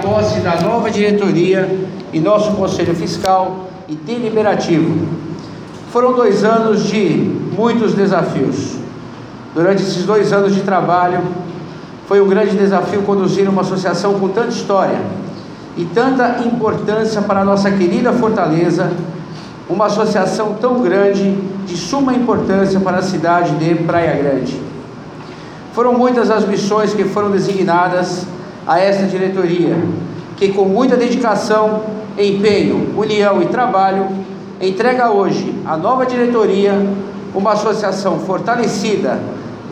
posse da nova diretoria e nosso conselho fiscal e deliberativo. Foram dois anos de muitos desafios. Durante esses dois anos de trabalho, foi um grande desafio conduzir uma associação com tanta história e tanta importância para a nossa querida Fortaleza, uma associação tão grande, de suma importância para a cidade de Praia Grande. Foram muitas as missões que foram designadas a esta diretoria, que com muita dedicação, empenho, união e trabalho, entrega hoje à nova diretoria uma associação fortalecida,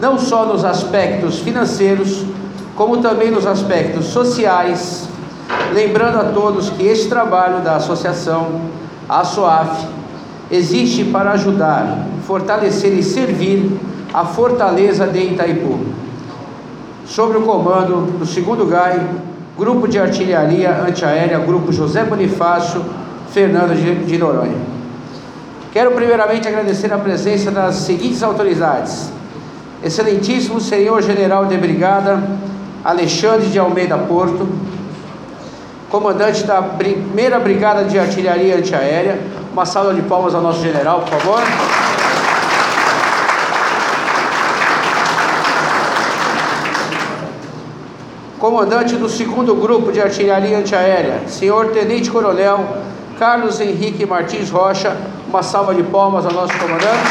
não só nos aspectos financeiros, como também nos aspectos sociais, lembrando a todos que este trabalho da associação, a SOAF, existe para ajudar, fortalecer e servir a fortaleza de Itaipu. Sob o comando do 2 GAI, Grupo de Artilharia Antiaérea, Grupo José Bonifácio, Fernando de Noronha. Quero primeiramente agradecer a presença das seguintes autoridades: Excelentíssimo Senhor General de Brigada Alexandre de Almeida Porto, comandante da primeira Brigada de Artilharia Antiaérea. Uma salva de palmas ao nosso general, por favor. Comandante do segundo grupo de artilharia antiaérea, senhor Tenente Coronel Carlos Henrique Martins Rocha. Uma salva de palmas ao nosso comandante.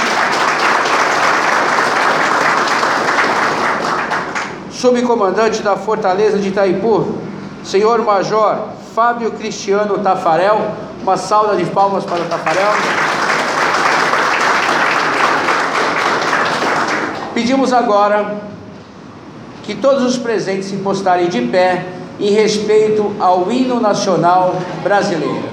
Subcomandante da Fortaleza de Itaipu, senhor Major Fábio Cristiano Tafarel. Uma salva de palmas para o Tafarel. Pedimos agora que todos os presentes se postarem de pé em respeito ao hino nacional brasileiro.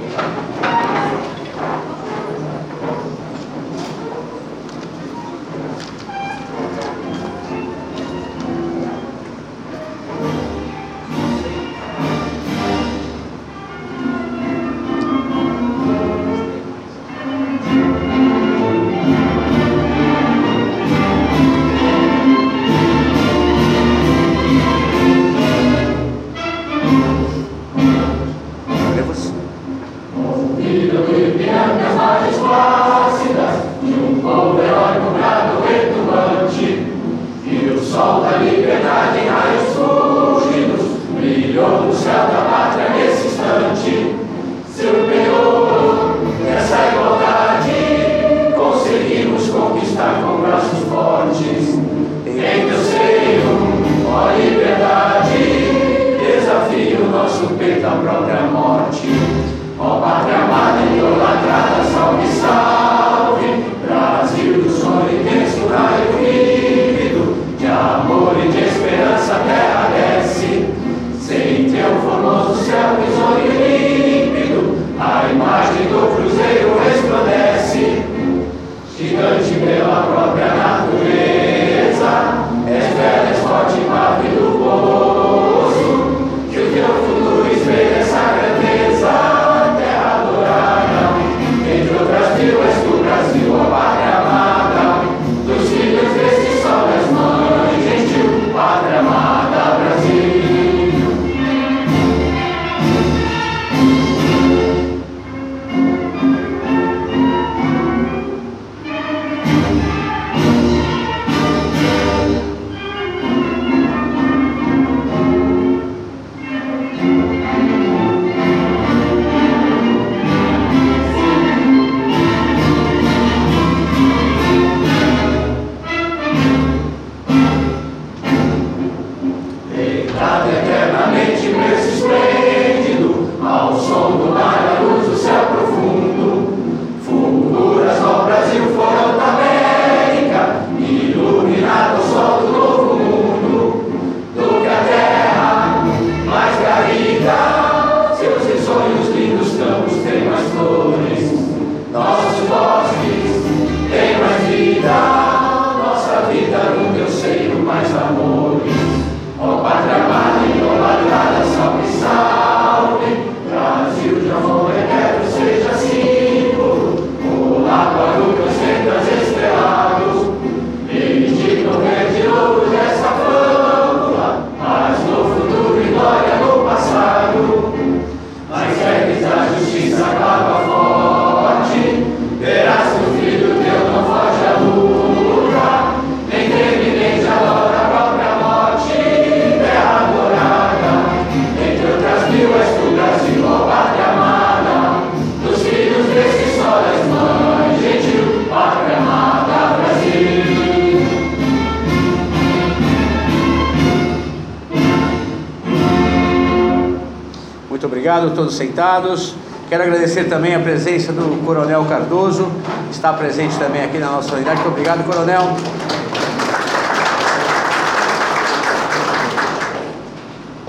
Quero agradecer também a presença do Coronel Cardoso, está presente também aqui na nossa unidade. Muito obrigado, Coronel.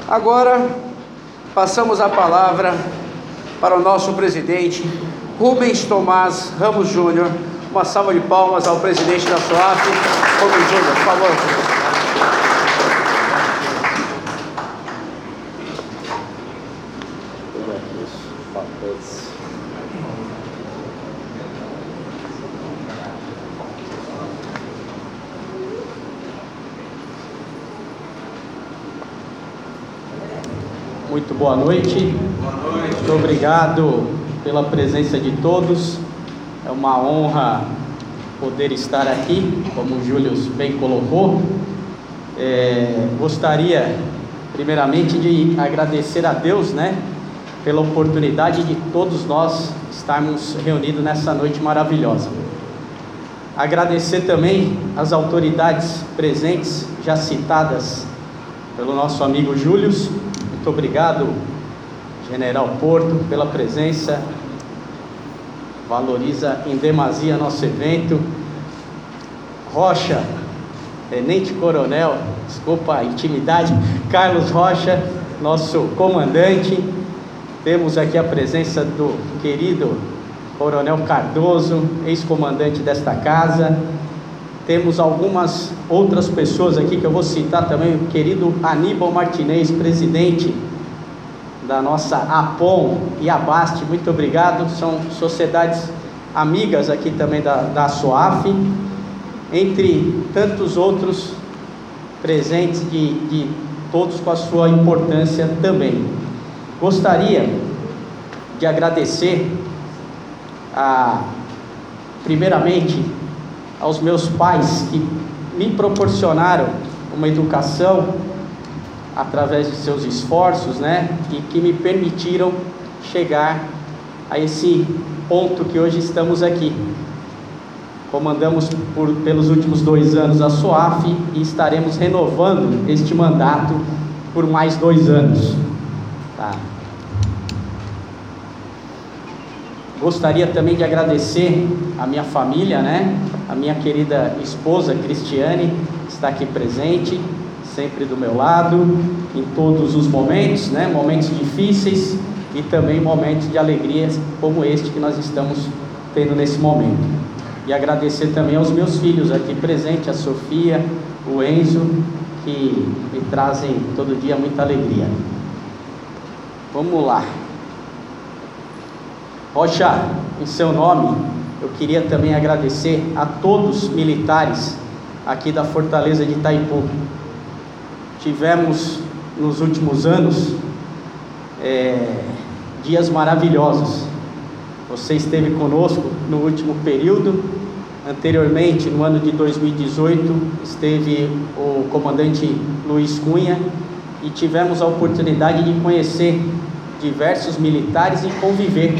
Agora, passamos a palavra para o nosso presidente, Rubens Tomás Ramos Júnior. Uma salva de palmas ao presidente da SOAF, Rubens Júnior, por favor. Muito boa noite. Boa noite. Muito obrigado pela presença de todos. É uma honra poder estar aqui, como o Júlio bem colocou. É, gostaria, primeiramente, de agradecer a Deus, né, pela oportunidade de todos nós estarmos reunidos nessa noite maravilhosa. Agradecer também as autoridades presentes, já citadas pelo nosso amigo Júlio, muito obrigado, General Porto, pela presença. Valoriza em demasia nosso evento. Rocha, Tenente Coronel, desculpa a intimidade, Carlos Rocha, nosso comandante. Temos aqui a presença do querido Coronel Cardoso, ex-comandante desta casa. Temos algumas outras pessoas aqui que eu vou citar também, o querido Aníbal Martinez, presidente da nossa APOM e Abaste, muito obrigado, são sociedades amigas aqui também da, da SOAF, entre tantos outros presentes de, de todos com a sua importância também. Gostaria de agradecer a, primeiramente aos meus pais que me proporcionaram uma educação através de seus esforços, né, e que me permitiram chegar a esse ponto que hoje estamos aqui. Comandamos por, pelos últimos dois anos a SOAF e estaremos renovando este mandato por mais dois anos. Tá. Gostaria também de agradecer a minha família, né? A minha querida esposa Cristiane está aqui presente, sempre do meu lado, em todos os momentos, né? Momentos difíceis e também momentos de alegria como este que nós estamos tendo nesse momento. E agradecer também aos meus filhos aqui presentes, a Sofia, o Enzo, que me trazem todo dia muita alegria. Vamos lá. Rocha, em seu nome, eu queria também agradecer a todos os militares aqui da Fortaleza de Itaipu. Tivemos nos últimos anos é, dias maravilhosos. Você esteve conosco no último período. Anteriormente, no ano de 2018, esteve o comandante Luiz Cunha e tivemos a oportunidade de conhecer diversos militares e conviver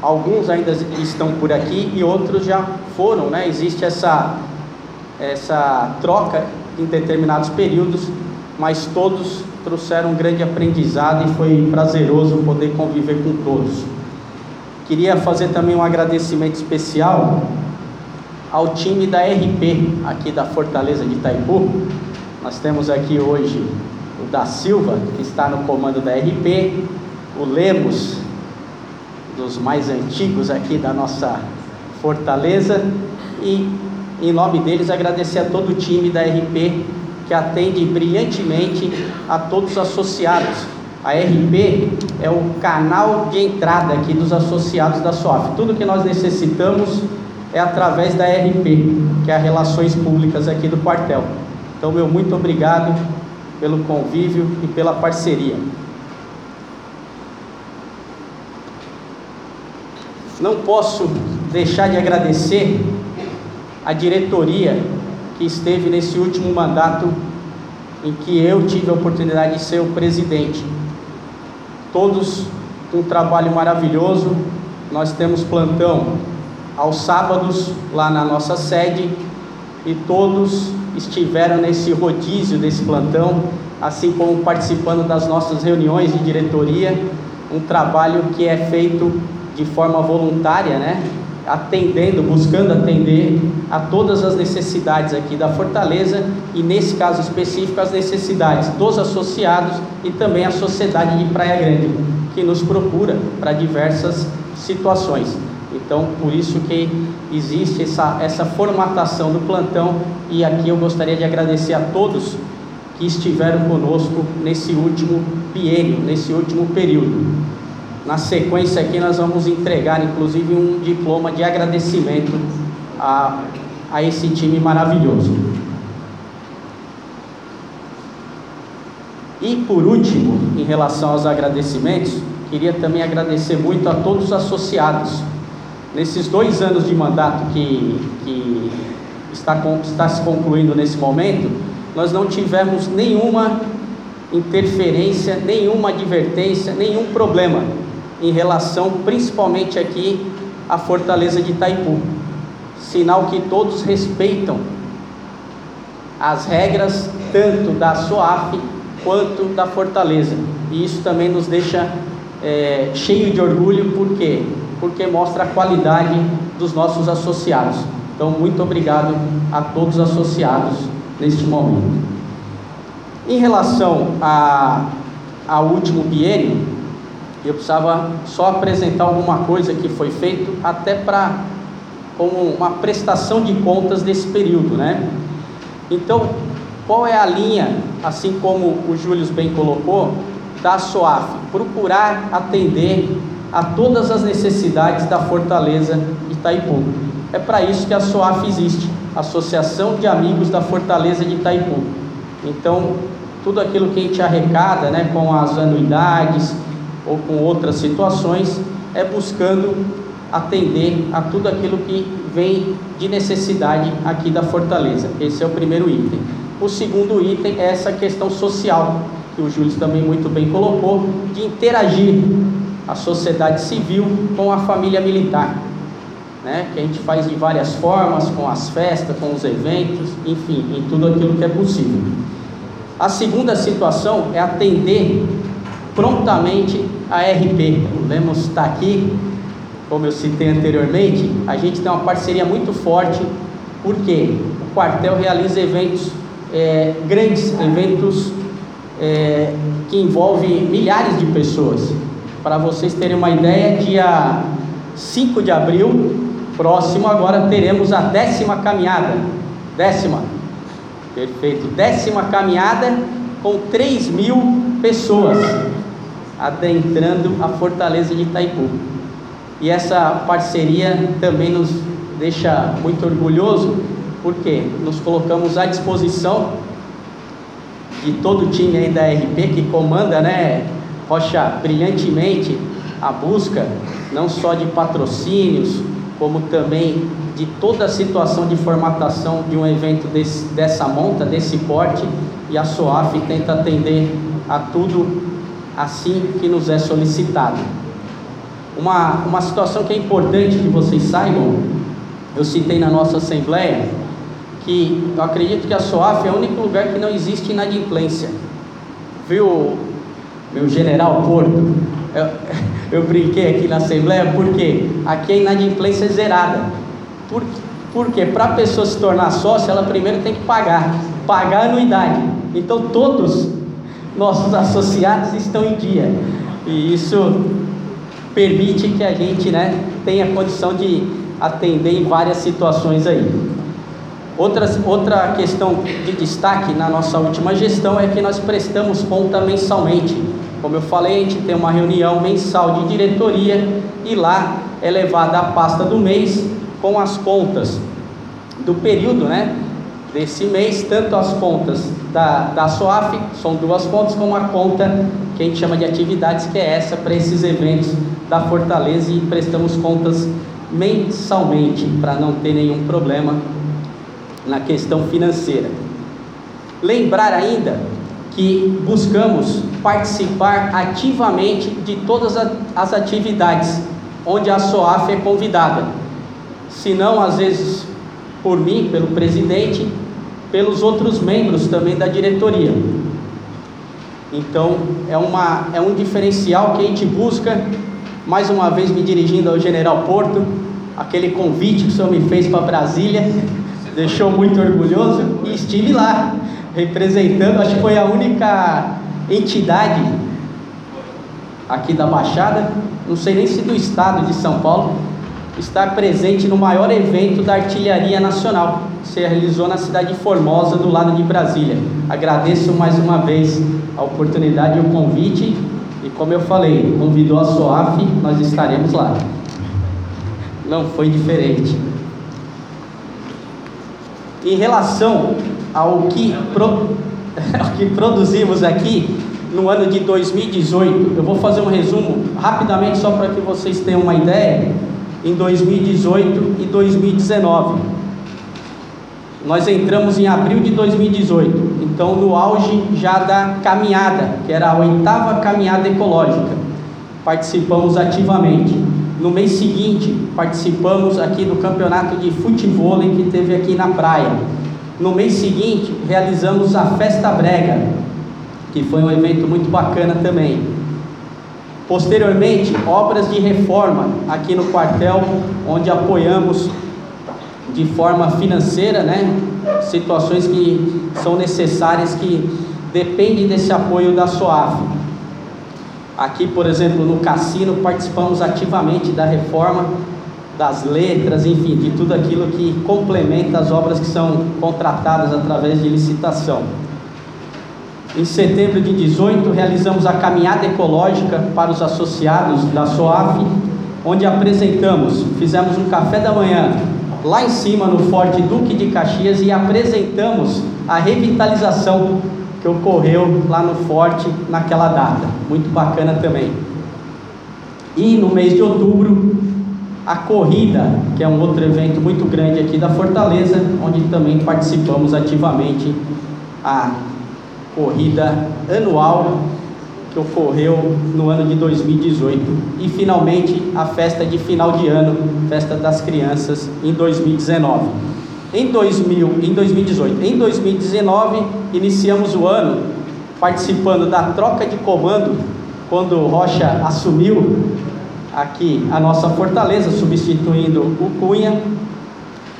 Alguns ainda estão por aqui e outros já foram, né? Existe essa, essa troca em determinados períodos, mas todos trouxeram um grande aprendizado e foi prazeroso poder conviver com todos. Queria fazer também um agradecimento especial ao time da RP aqui da Fortaleza de Itaipu. Nós temos aqui hoje o da Silva, que está no comando da RP, o Lemos, dos mais antigos aqui da nossa fortaleza e em nome deles agradecer a todo o time da RP que atende brilhantemente a todos os associados. A RP é o canal de entrada aqui dos associados da SOF. Tudo que nós necessitamos é através da RP, que é a Relações Públicas aqui do quartel. Então, meu muito obrigado pelo convívio e pela parceria. Não posso deixar de agradecer a diretoria que esteve nesse último mandato em que eu tive a oportunidade de ser o presidente. Todos um trabalho maravilhoso. Nós temos plantão aos sábados lá na nossa sede e todos estiveram nesse rodízio desse plantão, assim como participando das nossas reuniões de diretoria um trabalho que é feito de forma voluntária, né? atendendo, buscando atender a todas as necessidades aqui da Fortaleza e nesse caso específico as necessidades dos associados e também a sociedade de Praia Grande, que nos procura para diversas situações. Então, por isso que existe essa, essa formatação do plantão e aqui eu gostaria de agradecer a todos que estiveram conosco nesse último biênio, nesse último período. Na sequência aqui nós vamos entregar inclusive um diploma de agradecimento a, a esse time maravilhoso. E por último, em relação aos agradecimentos, queria também agradecer muito a todos os associados. Nesses dois anos de mandato que, que está, está se concluindo nesse momento, nós não tivemos nenhuma interferência, nenhuma advertência, nenhum problema em relação principalmente aqui à fortaleza de Itaipu. Sinal que todos respeitam as regras tanto da SOAF quanto da fortaleza. E isso também nos deixa é, cheio de orgulho, por quê? Porque mostra a qualidade dos nossos associados. Então, muito obrigado a todos os associados neste momento. Em relação a, ao último biênio, eu precisava só apresentar alguma coisa que foi feito até para como uma prestação de contas desse período, né? Então, qual é a linha, assim como o Júlio bem colocou, da SOAF? Procurar atender a todas as necessidades da Fortaleza de Itaipu. É para isso que a SOAF existe, Associação de Amigos da Fortaleza de Itaipu. Então, tudo aquilo que a gente arrecada, né, com as anuidades, ou com outras situações, é buscando atender a tudo aquilo que vem de necessidade aqui da fortaleza. Esse é o primeiro item. O segundo item é essa questão social, que o Júlio também muito bem colocou, de interagir a sociedade civil com a família militar. Né, que a gente faz de várias formas, com as festas, com os eventos, enfim, em tudo aquilo que é possível. A segunda situação é atender prontamente a RP. O Lemos está aqui, como eu citei anteriormente, a gente tem uma parceria muito forte, porque o quartel realiza eventos é, grandes, eventos é, que envolvem milhares de pessoas. Para vocês terem uma ideia, dia 5 de abril, próximo agora teremos a décima caminhada. Décima. Perfeito. Décima caminhada com 3 mil pessoas adentrando a fortaleza de Itaipu. E essa parceria também nos deixa muito orgulhoso, porque nos colocamos à disposição de todo o time aí da RP que comanda, né, Rocha, brilhantemente a busca não só de patrocínios, como também de toda a situação de formatação de um evento desse, dessa monta, desse porte, e a SOAF tenta atender a tudo assim que nos é solicitado. Uma, uma situação que é importante que vocês saibam, eu citei na nossa assembleia, que eu acredito que a SOAF é o único lugar que não existe inadimplência. Viu, meu general Porto? Eu, eu brinquei aqui na assembleia porque aqui a inadimplência é zerada. Por, porque para a pessoa se tornar sócia, ela primeiro tem que pagar, pagar a anuidade. Então todos nossos associados estão em dia. E isso permite que a gente né, tenha condição de atender em várias situações aí. Outra, outra questão de destaque na nossa última gestão é que nós prestamos conta mensalmente. Como eu falei, a gente tem uma reunião mensal de diretoria e lá é levada a pasta do mês com as contas do período, né? Desse mês, tanto as contas da, da SOAF, são duas contas, como a conta que a gente chama de atividades, que é essa para esses eventos da Fortaleza e prestamos contas mensalmente para não ter nenhum problema na questão financeira. Lembrar ainda que buscamos participar ativamente de todas as atividades onde a SOAF é convidada. Se não, às vezes, por mim, pelo presidente, pelos outros membros também da diretoria. Então é, uma, é um diferencial que a gente busca, mais uma vez me dirigindo ao General Porto, aquele convite que o senhor me fez para Brasília, deixou muito orgulhoso e estive lá, representando, acho que foi a única entidade aqui da Baixada, não sei nem se do estado de São Paulo, estar presente no maior evento da artilharia nacional, que se realizou na cidade de Formosa, do lado de Brasília. Agradeço mais uma vez a oportunidade e o convite, e como eu falei, convidou a SOAF, nós estaremos lá. Não foi diferente. Em relação ao que, pro, ao que produzimos aqui no ano de 2018, eu vou fazer um resumo rapidamente só para que vocês tenham uma ideia em 2018 e 2019. Nós entramos em abril de 2018, então no auge já da caminhada, que era a oitava caminhada ecológica. Participamos ativamente. No mês seguinte, participamos aqui do campeonato de futebol que teve aqui na praia. No mês seguinte, realizamos a Festa Brega, que foi um evento muito bacana também. Posteriormente, obras de reforma aqui no quartel, onde apoiamos de forma financeira, né, situações que são necessárias que dependem desse apoio da SOAF. Aqui, por exemplo, no cassino, participamos ativamente da reforma das letras, enfim, de tudo aquilo que complementa as obras que são contratadas através de licitação. Em setembro de 18, realizamos a caminhada ecológica para os associados da SOAF, onde apresentamos, fizemos um café da manhã lá em cima no Forte Duque de Caxias e apresentamos a revitalização que ocorreu lá no Forte naquela data. Muito bacana também. E no mês de outubro, a corrida, que é um outro evento muito grande aqui da Fortaleza, onde também participamos ativamente a corrida anual que ocorreu no ano de 2018 e finalmente a festa de final de ano, festa das crianças em 2019. Em 2000, em 2018, em 2019 iniciamos o ano participando da troca de comando quando Rocha assumiu aqui a nossa fortaleza, substituindo o Cunha.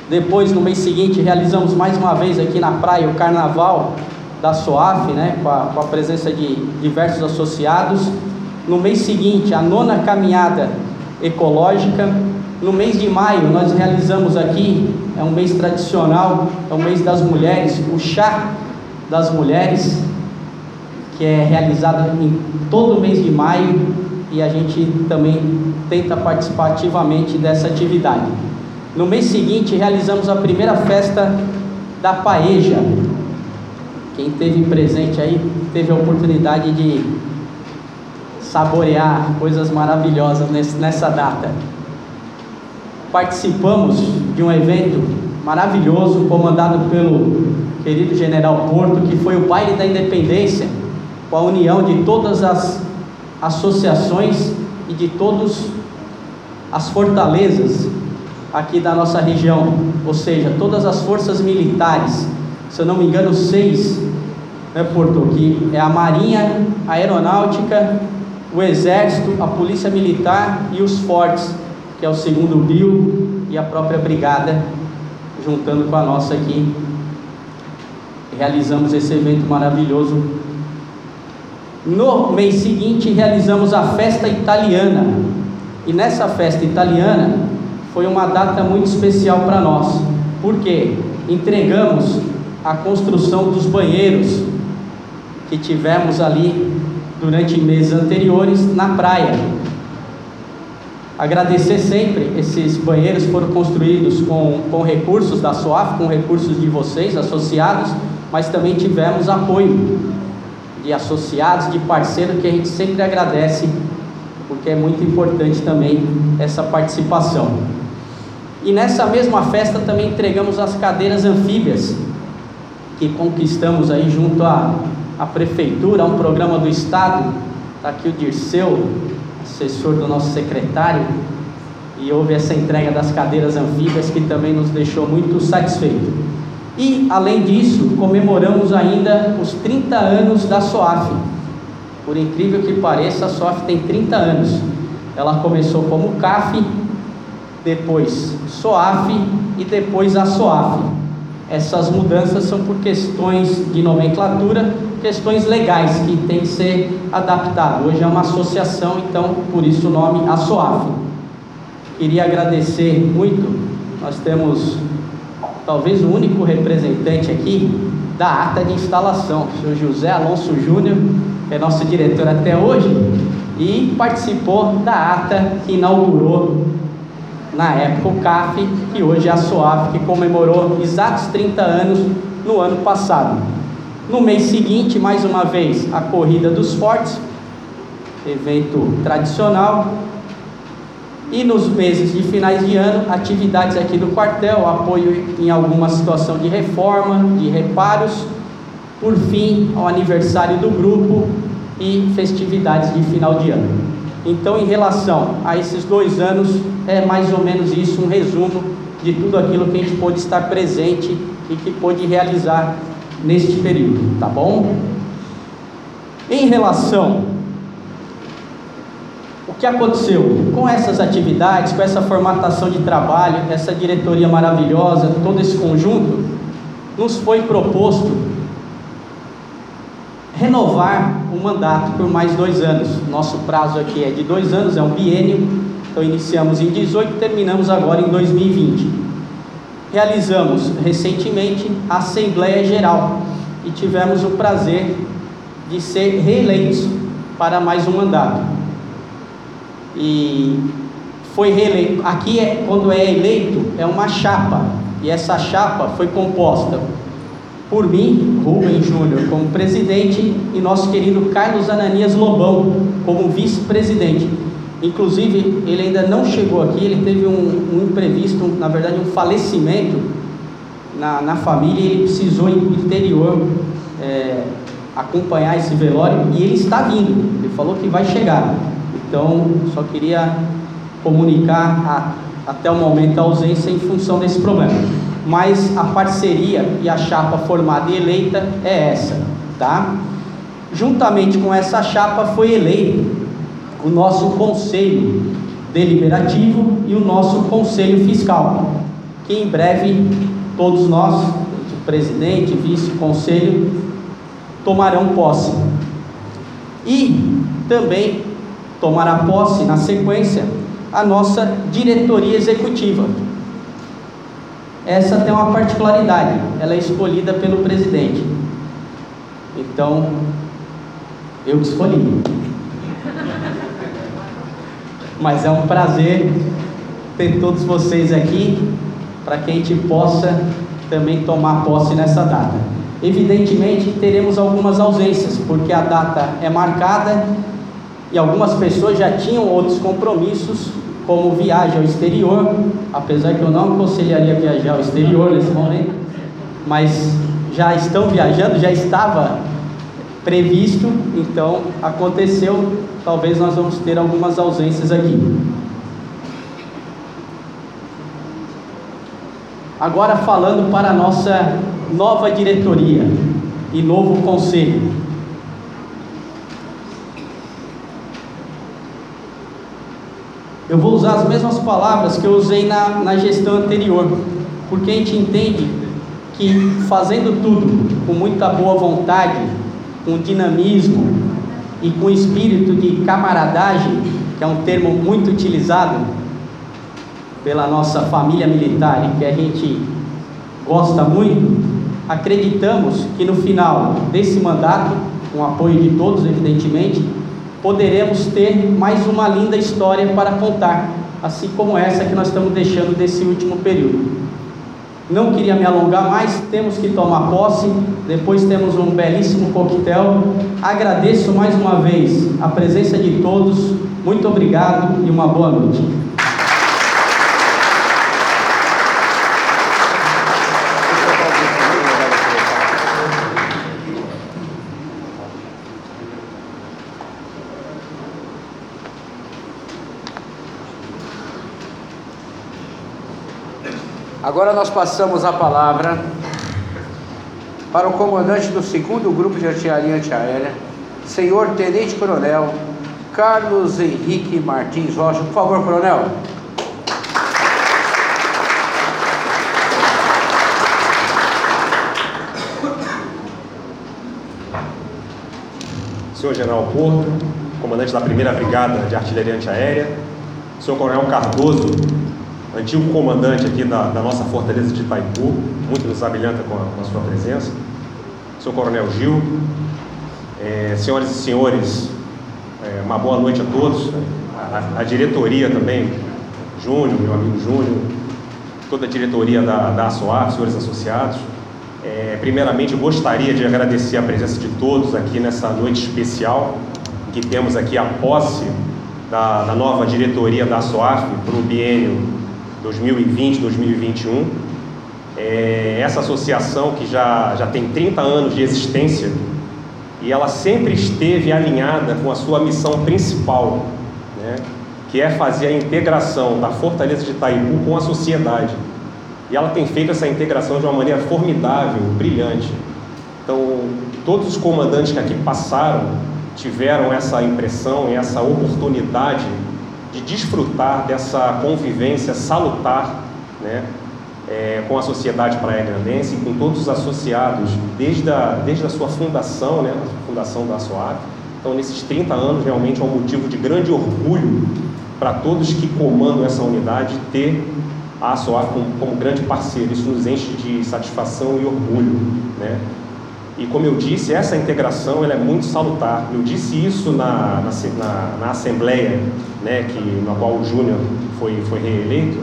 Depois, no mês seguinte, realizamos mais uma vez aqui na praia o carnaval da SOAF, né, com a, com a presença de diversos associados. No mês seguinte, a nona caminhada ecológica. No mês de maio, nós realizamos aqui, é um mês tradicional, é o mês das mulheres, o chá das mulheres, que é realizado em todo mês de maio e a gente também tenta participar ativamente dessa atividade. No mês seguinte, realizamos a primeira festa da paeja, quem teve presente aí teve a oportunidade de saborear coisas maravilhosas nessa data. Participamos de um evento maravilhoso comandado pelo querido General Porto, que foi o baile da independência, com a união de todas as associações e de todas as fortalezas aqui da nossa região, ou seja, todas as forças militares, se eu não me engano, seis né, Porto, que é a Marinha, a Aeronáutica, o Exército, a Polícia Militar e os Fortes, que é o segundo Bio e a própria Brigada, juntando com a nossa aqui. Realizamos esse evento maravilhoso. No mês seguinte, realizamos a festa italiana. E nessa festa italiana foi uma data muito especial para nós, porque entregamos a construção dos banheiros que tivemos ali durante meses anteriores na praia. Agradecer sempre, esses banheiros foram construídos com, com recursos da SOAF, com recursos de vocês, associados, mas também tivemos apoio de associados, de parceiros, que a gente sempre agradece, porque é muito importante também essa participação. E nessa mesma festa também entregamos as cadeiras anfíbias, que conquistamos aí junto a a prefeitura, um programa do Estado. Está aqui o Dirceu, assessor do nosso secretário, e houve essa entrega das cadeiras anfíbias que também nos deixou muito satisfeito. E, além disso, comemoramos ainda os 30 anos da SOAF, Por incrível que pareça, a SOF tem 30 anos. Ela começou como CAF, depois SOAF e depois a SOAF. Essas mudanças são por questões de nomenclatura, questões legais que tem que ser adaptado. Hoje é uma associação, então por isso o nome ASOAF. Queria agradecer muito. Nós temos talvez o único representante aqui da ata de instalação, o senhor José Alonso Júnior, é nosso diretor até hoje e participou da ata que inaugurou na época o CAF, que hoje é a SOAF, que comemorou exatos 30 anos no ano passado. No mês seguinte, mais uma vez, a Corrida dos Fortes, evento tradicional. E nos meses de finais de ano, atividades aqui do quartel, apoio em alguma situação de reforma, de reparos, por fim, ao aniversário do grupo e festividades de final de ano. Então, em relação a esses dois anos, é mais ou menos isso, um resumo de tudo aquilo que a gente pôde estar presente e que pôde realizar neste período, tá bom? Em relação o que aconteceu com essas atividades, com essa formatação de trabalho, essa diretoria maravilhosa, todo esse conjunto, nos foi proposto renovar o mandato por mais dois anos. Nosso prazo aqui é de dois anos, é um biênio, então iniciamos em 18 e terminamos agora em 2020. Realizamos recentemente a Assembleia Geral e tivemos o prazer de ser reeleitos para mais um mandato. E foi reeleito. Aqui é quando é eleito é uma chapa e essa chapa foi composta por mim, Rubem Júnior, como presidente, e nosso querido Carlos Ananias Lobão, como vice-presidente. Inclusive, ele ainda não chegou aqui, ele teve um, um imprevisto, na verdade, um falecimento na, na família, ele precisou ir para interior é, acompanhar esse velório, e ele está vindo, ele falou que vai chegar. Então, só queria comunicar a, até o momento a ausência em função desse problema mas a parceria e a chapa formada e eleita é essa, tá? Juntamente com essa chapa foi eleito o nosso conselho deliberativo e o nosso conselho fiscal, que em breve todos nós, presidente, vice-conselho, tomarão posse. E também tomará posse na sequência a nossa diretoria executiva, essa tem uma particularidade, ela é escolhida pelo presidente. Então, eu escolhi. Mas é um prazer ter todos vocês aqui para que a gente possa também tomar posse nessa data. Evidentemente, teremos algumas ausências, porque a data é marcada e algumas pessoas já tinham outros compromissos como viagem ao exterior, apesar que eu não aconselharia viajar ao exterior nesse momento, mas já estão viajando, já estava previsto, então aconteceu, talvez nós vamos ter algumas ausências aqui. Agora falando para a nossa nova diretoria e novo conselho. Eu vou usar as mesmas palavras que eu usei na, na gestão anterior, porque a gente entende que fazendo tudo com muita boa vontade, com dinamismo e com espírito de camaradagem, que é um termo muito utilizado pela nossa família militar e que a gente gosta muito, acreditamos que no final desse mandato, com o apoio de todos, evidentemente, poderemos ter mais uma linda história para contar, assim como essa que nós estamos deixando desse último período. Não queria me alongar mais, temos que tomar posse, depois temos um belíssimo coquetel. Agradeço mais uma vez a presença de todos, muito obrigado e uma boa noite. Agora nós passamos a palavra para o comandante do segundo grupo de artilharia antiaérea, senhor Tenente Coronel Carlos Henrique Martins Rocha. Por favor, Coronel. Senhor General Porto, comandante da primeira Brigada de Artilharia Antiaérea, senhor Coronel Cardoso, antigo comandante aqui da, da nossa fortaleza de Itaipu, muito nos abrilhanta com a, com a sua presença, senhor Coronel Gil, é, senhoras e senhores, é, uma boa noite a todos, a, a, diretoria também, Júnior, meu amigo Júnior, toda a diretoria da, da ASOAR, senhores associados, é, primeiramente, gostaria de agradecer a presença de todos aqui nessa noite especial, que temos aqui a posse da, da nova diretoria da SOAF para o biênio 2020-2021. É, essa associação que já, já tem 30 anos de existência e ela sempre esteve alinhada com a sua missão principal, né, que é fazer a integração da Fortaleza de Itaipu com a sociedade. E ela tem feito essa integração de uma maneira formidável, brilhante. Então, todos os comandantes que aqui passaram tiveram essa impressão e essa oportunidade de desfrutar dessa convivência salutar né, é, com a sociedade praia grandense e com todos os associados, desde a, desde a sua fundação, né, a fundação da SOAP. Então, nesses 30 anos, realmente é um motivo de grande orgulho para todos que comandam essa unidade ter a SOAP como, como grande parceiro. Isso nos enche de satisfação e orgulho. Né? E como eu disse, essa integração ela é muito salutar. Eu disse isso na, na, na, na Assembleia, né, que, na qual o Júnior foi, foi reeleito,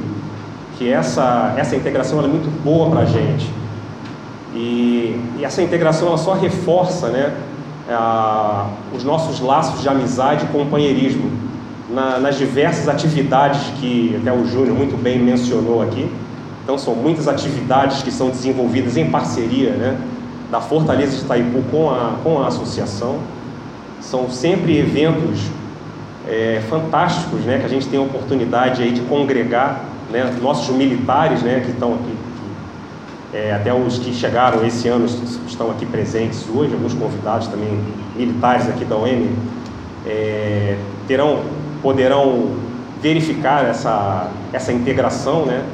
que essa, essa integração é muito boa para a gente. E, e, essa integração ela só reforça né, a, os nossos laços de amizade e companheirismo na, nas diversas atividades que até o Júnior muito bem mencionou aqui. Então, são muitas atividades que são desenvolvidas em parceria, né? Da Fortaleza de Itaipu com a, com a associação. São sempre eventos é, fantásticos, né, que a gente tem a oportunidade aí de congregar né, nossos militares né, que estão aqui, é, até os que chegaram esse ano estão aqui presentes hoje, alguns convidados também militares aqui da OM, é, terão, poderão verificar essa, essa integração né,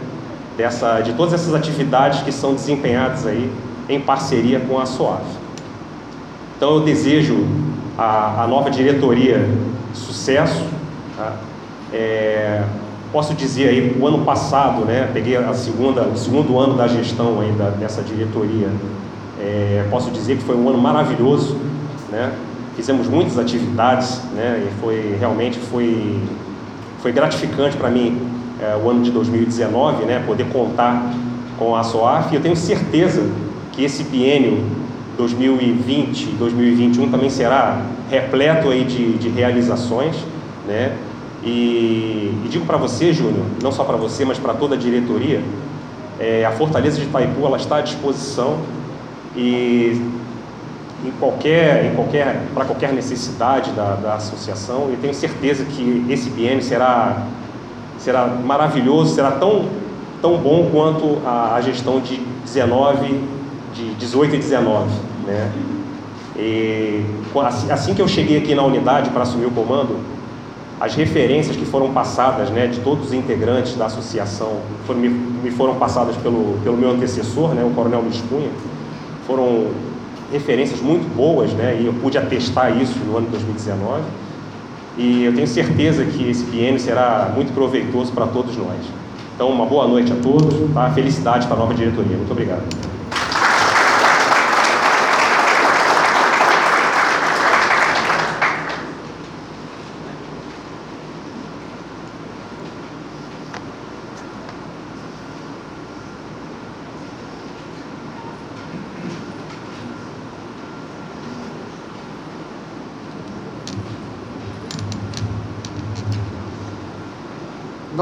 dessa, de todas essas atividades que são desempenhadas aí em parceria com a SOAF. Então eu desejo a nova diretoria sucesso. Tá? É, posso dizer aí, o ano passado, né, peguei a segunda, o segundo ano da gestão aí da, dessa diretoria, é, posso dizer que foi um ano maravilhoso, né? Fizemos muitas atividades, né? E foi realmente foi foi gratificante para mim é, o ano de 2019, né? Poder contar com a SOAF. E eu tenho certeza que esse biênio 2020 e 2021 também será repleto aí de, de realizações, né? E, e digo para você, Júnior, não só para você, mas para toda a diretoria, é, a Fortaleza de Itaipu ela está à disposição e em qualquer, em qualquer, para qualquer necessidade da, da associação. E tenho certeza que esse biênio será, será maravilhoso, será tão, tão bom quanto a, a gestão de 19 de 18 e 19, né? E assim que eu cheguei aqui na unidade para assumir o comando, as referências que foram passadas, né, de todos os integrantes da associação, foram, me, foram passadas pelo, pelo meu antecessor, né, o Coronel Luiz Cunha, foram referências muito boas, né, e eu pude atestar isso no ano de 2019. E eu tenho certeza que esse biênio será muito proveitoso para todos nós. Então, uma boa noite a todos, tá? felicidade para a nova diretoria. Muito obrigado.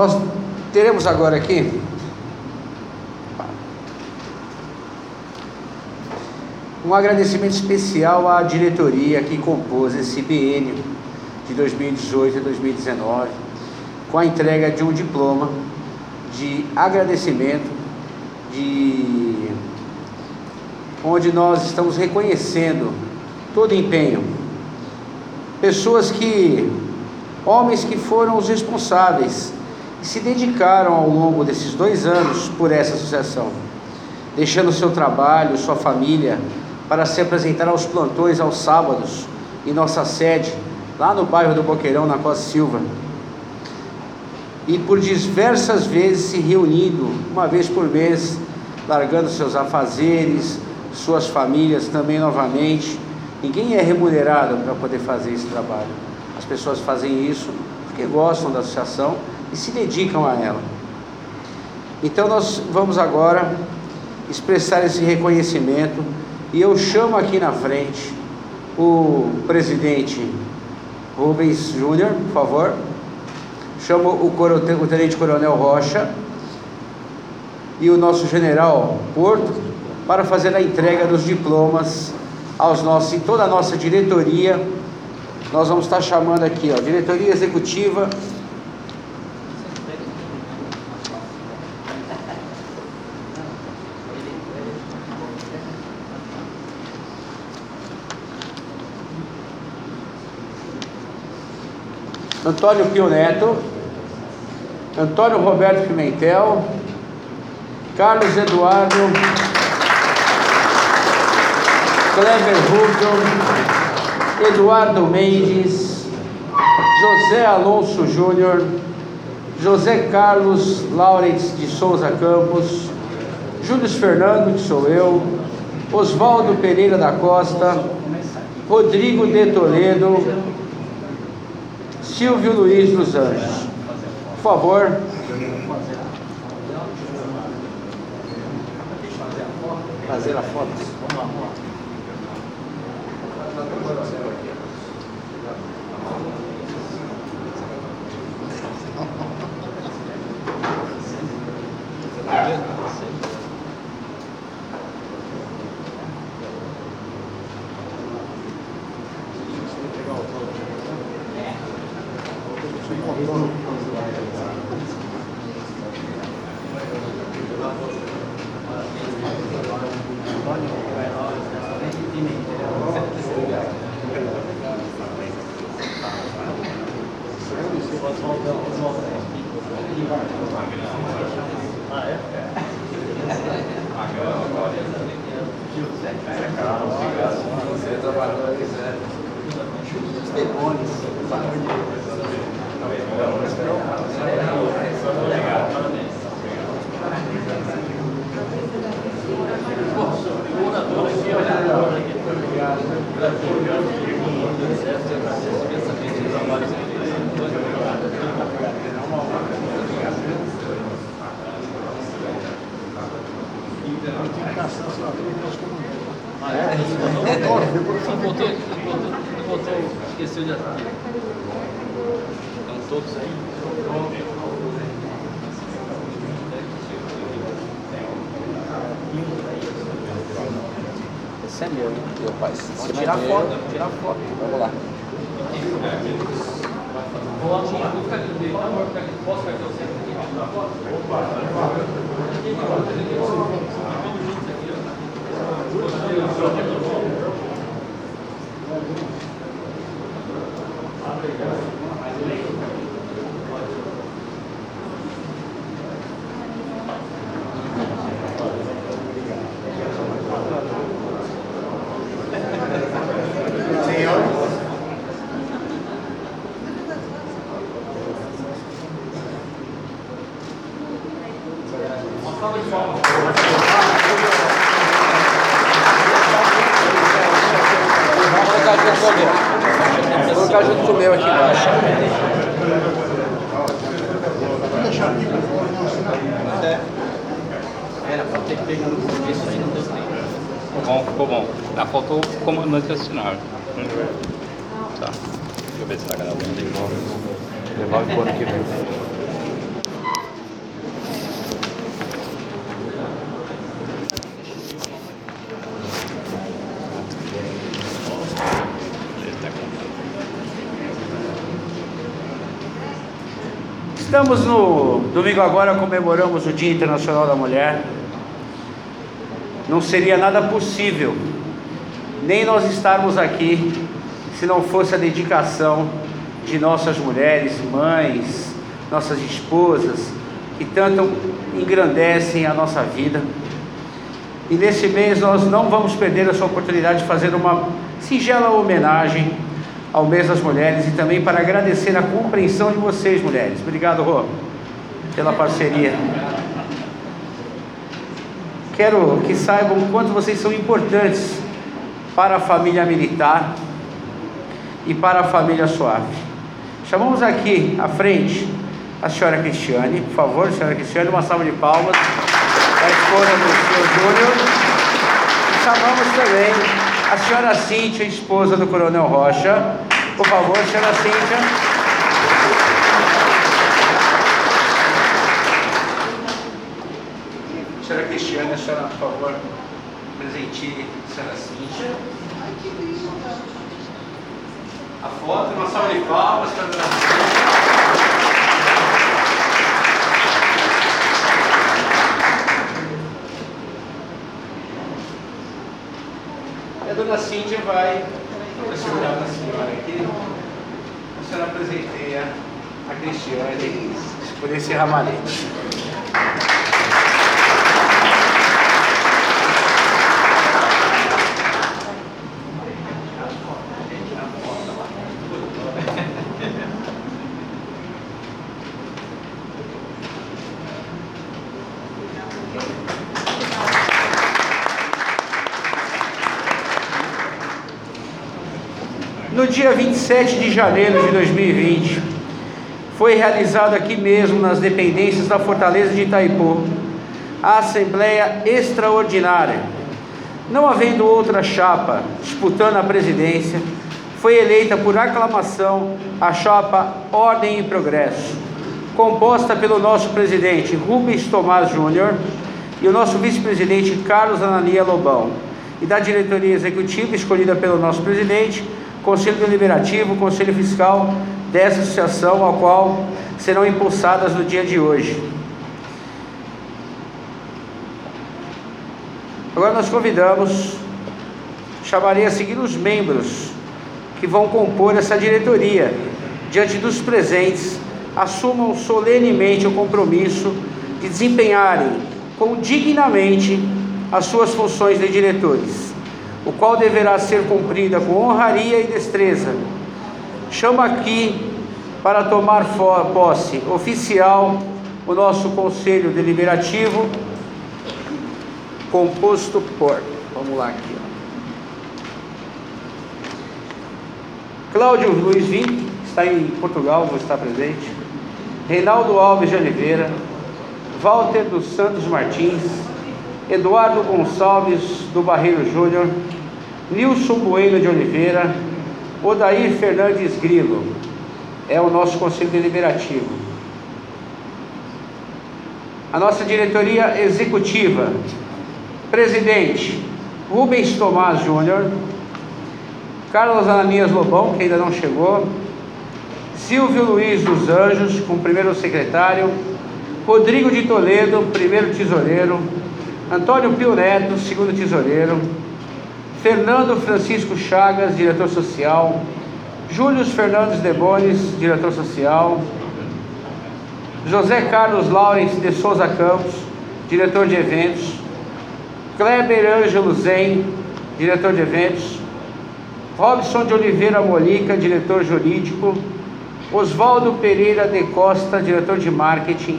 Nós teremos agora aqui um agradecimento especial à diretoria que compôs esse biênio de 2018 e 2019, com a entrega de um diploma de agradecimento, de onde nós estamos reconhecendo todo o empenho. Pessoas que, homens que foram os responsáveis e se dedicaram ao longo desses dois anos por essa associação, deixando seu trabalho, sua família, para se apresentar aos plantões aos sábados em nossa sede, lá no bairro do Boqueirão, na Costa Silva. E por diversas vezes se reunindo, uma vez por mês, largando seus afazeres, suas famílias também novamente. Ninguém é remunerado para poder fazer esse trabalho. As pessoas fazem isso porque gostam da associação e se dedicam a ela. Então nós vamos agora expressar esse reconhecimento e eu chamo aqui na frente o presidente Rubens Júnior, por favor. Chamo o, o tenente coronel Rocha e o nosso general Porto para fazer a entrega dos diplomas aos nossos, em toda a nossa diretoria. Nós vamos estar chamando aqui, ó, diretoria executiva Antônio Pio Neto, Antônio Roberto Pimentel, Carlos Eduardo, Kleber Rubio, Eduardo Mendes, José Alonso Júnior, José Carlos Laurens de Souza Campos, Júlio Fernando, que sou eu, Oswaldo Pereira da Costa, Rodrigo de Toledo, Silvio Luiz dos Anjos. Por favor. Fazer a foto. É? De todos aí? Esse é meu, né? Meu pai. Vamos tirar foto, vamos tirar foto. Vamos lá. Vamos lá, lá. Obrigado. Estamos no domingo agora, comemoramos o Dia Internacional da Mulher. Não seria nada possível, nem nós estarmos aqui, se não fosse a dedicação de nossas mulheres, mães, nossas esposas, que tanto engrandecem a nossa vida. E nesse mês nós não vamos perder essa oportunidade de fazer uma singela homenagem ao mês das mulheres e também para agradecer a compreensão de vocês, mulheres. Obrigado, Rô, pela parceria. Quero que saibam o quanto vocês são importantes para a família militar e para a família Suave. Chamamos aqui à frente a senhora Cristiane, por favor, senhora Cristiane, uma salva de palmas da esposa do senhor Júnior. E chamamos também a senhora Cíntia, esposa do coronel Rocha. Por favor, senhora Cíntia. Senhora Cristiane, a senhora, por favor, presenteie a senhora Cíntia. A foto, uma salva de palmas para. E a dona Cíntia vai, segurar a senhora aqui, a senhora presenteia a Cristiane por esse ramalhete. 17 de janeiro de 2020, foi realizada aqui mesmo, nas dependências da Fortaleza de Itaipu, a Assembleia Extraordinária. Não havendo outra chapa disputando a presidência, foi eleita por aclamação a chapa Ordem e Progresso, composta pelo nosso presidente Rubens Tomás Júnior e o nosso vice-presidente Carlos Anania Lobão, e da diretoria executiva escolhida pelo nosso presidente Conselho Deliberativo, Conselho Fiscal dessa associação, ao qual serão impulsadas no dia de hoje. Agora nós convidamos, chamarei a seguir os membros que vão compor essa diretoria. Diante dos presentes, assumam solenemente o compromisso de desempenharem com dignamente as suas funções de diretores o qual deverá ser cumprida com honraria e destreza. Chama aqui para tomar posse oficial o nosso Conselho Deliberativo, composto por. Vamos lá aqui. Ó. Cláudio Luiz Vim, está em Portugal, vou estar presente. Reinaldo Alves de Oliveira, Walter dos Santos Martins, Eduardo Gonçalves do Barreiro Júnior, Nilson Bueno de Oliveira, Odair Fernandes Grilo, é o nosso Conselho Deliberativo. A nossa diretoria executiva, presidente Rubens Tomás Júnior, Carlos Ananias Lobão, que ainda não chegou, Silvio Luiz dos Anjos, como primeiro secretário, Rodrigo de Toledo, primeiro tesoureiro, Antônio Pio Neto, segundo tesoureiro, Fernando Francisco Chagas, diretor social, Júlio Fernandes Debones, diretor social, José Carlos Laurence de Souza Campos, diretor de eventos, Kleber Ângelo Zen, diretor de eventos, Robson de Oliveira Molica, diretor jurídico, Oswaldo Pereira de Costa, diretor de marketing,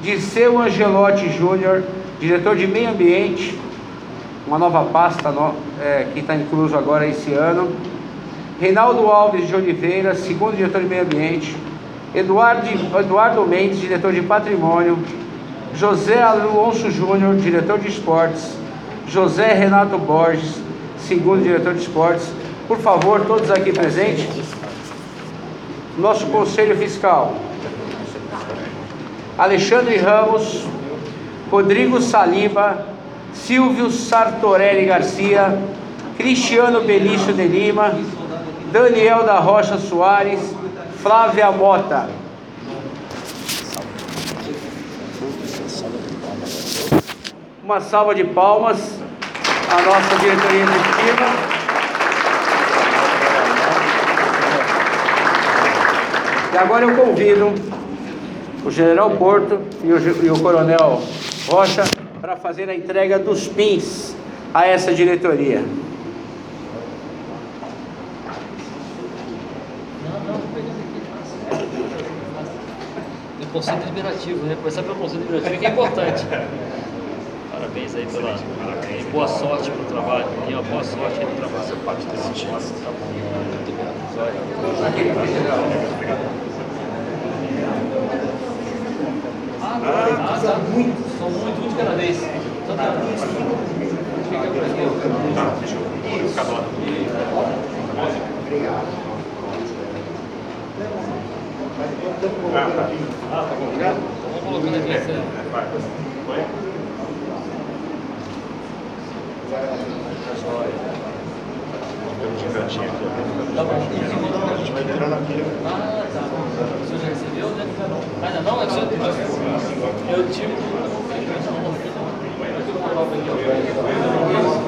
Disseu Angelotti Júnior, diretor de meio ambiente, uma nova pasta no, é, que está incluso agora esse ano, Reinaldo Alves de Oliveira, segundo diretor de meio ambiente, Eduardo, Eduardo Mendes, diretor de patrimônio, José Alonso Júnior, diretor de esportes, José Renato Borges, segundo diretor de esportes. Por favor, todos aqui presentes. Nosso Conselho Fiscal. Alexandre Ramos, Rodrigo Saliba, Silvio Sartorelli Garcia, Cristiano Belício de Lima, Daniel da Rocha Soares, Flávia Mota. Uma salva de palmas à nossa diretoria executiva. agora eu convido o General Porto e o, e o Coronel Rocha para fazer a entrega dos PINs a essa diretoria. Conceito liberativo, né? Começar pelo conceito liberativo que é importante. Parabéns aí pela Parabéns. boa sorte pro trabalho. E uma boa sorte aí no trabalho. Essa parte desse time. Tá bom. Muito bom. Ah, ah, tá. Muito. São muito, muito de cada vez. Então tá. Tá, deixa eu ficar do. Obrigado. Ah, tá. Ah, tá bom. Obrigado. Vamos colocando aqui. Vai. Vai. Tá bom. A gente vai entrar na pilha. Ah, tá. O senhor já recebeu, né? Ainda não? Eu tive. Eu tive. Olha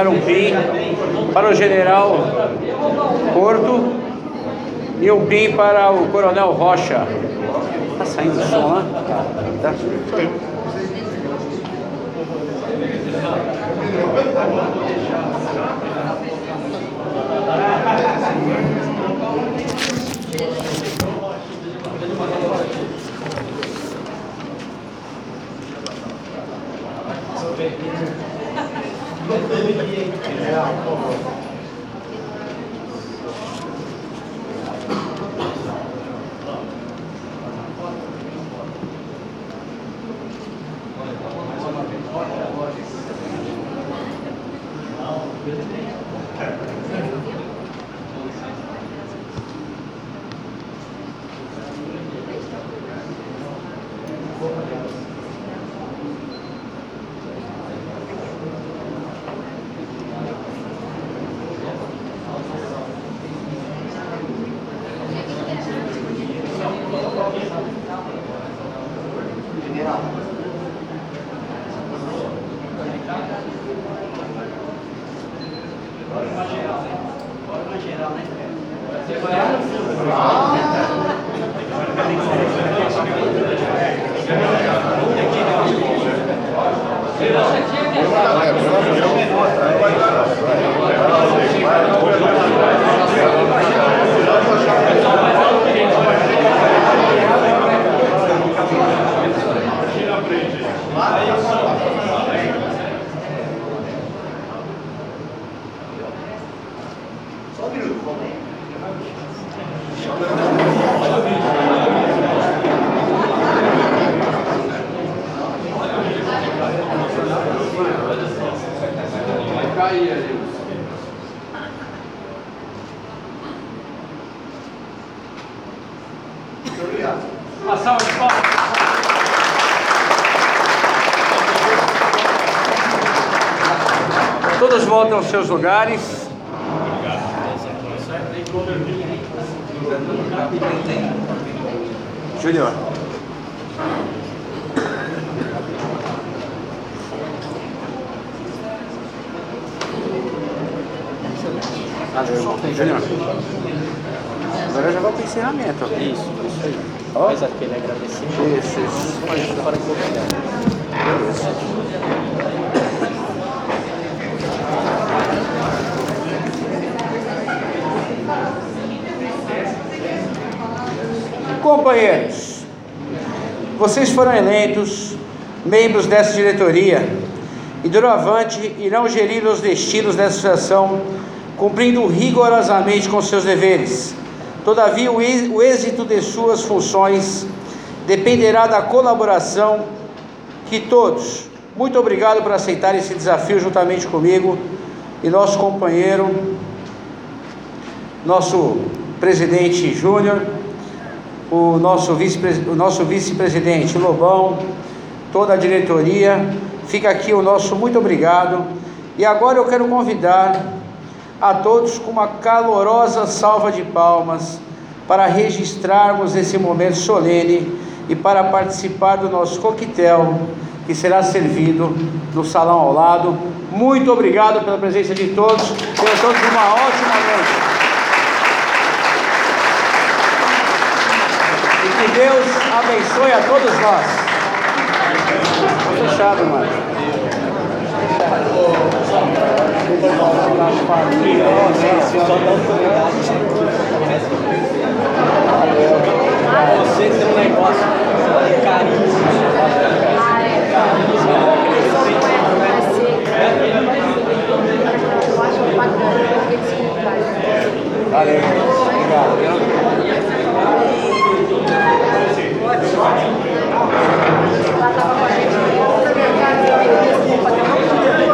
um PIN para o general Porto e um PIN para o coronel Rocha. Todos voltam aos seus lugares. Júnior. Júnior. Agora já vai para o encerramento. Isso, isso aí. Faz aquele agradecimento. Isso, isso. Convidar. Companheiros, vocês foram eleitos membros dessa diretoria e doravante irão gerir os destinos dessa associação, cumprindo rigorosamente com seus deveres. Todavia, o êxito de suas funções dependerá da colaboração que todos. Muito obrigado por aceitar esse desafio juntamente comigo e nosso companheiro, nosso presidente Júnior o nosso vice vice-presidente Lobão, toda a diretoria. Fica aqui o nosso muito obrigado. E agora eu quero convidar a todos com uma calorosa salva de palmas para registrarmos esse momento solene e para participar do nosso coquetel que será servido no salão ao lado. Muito obrigado pela presença de todos. Tenham todos uma ótima noite. Que Deus abençoe a todos nós. Fechado, mano. Você tem um negócio desculpa. Valeu. Obrigado. Ela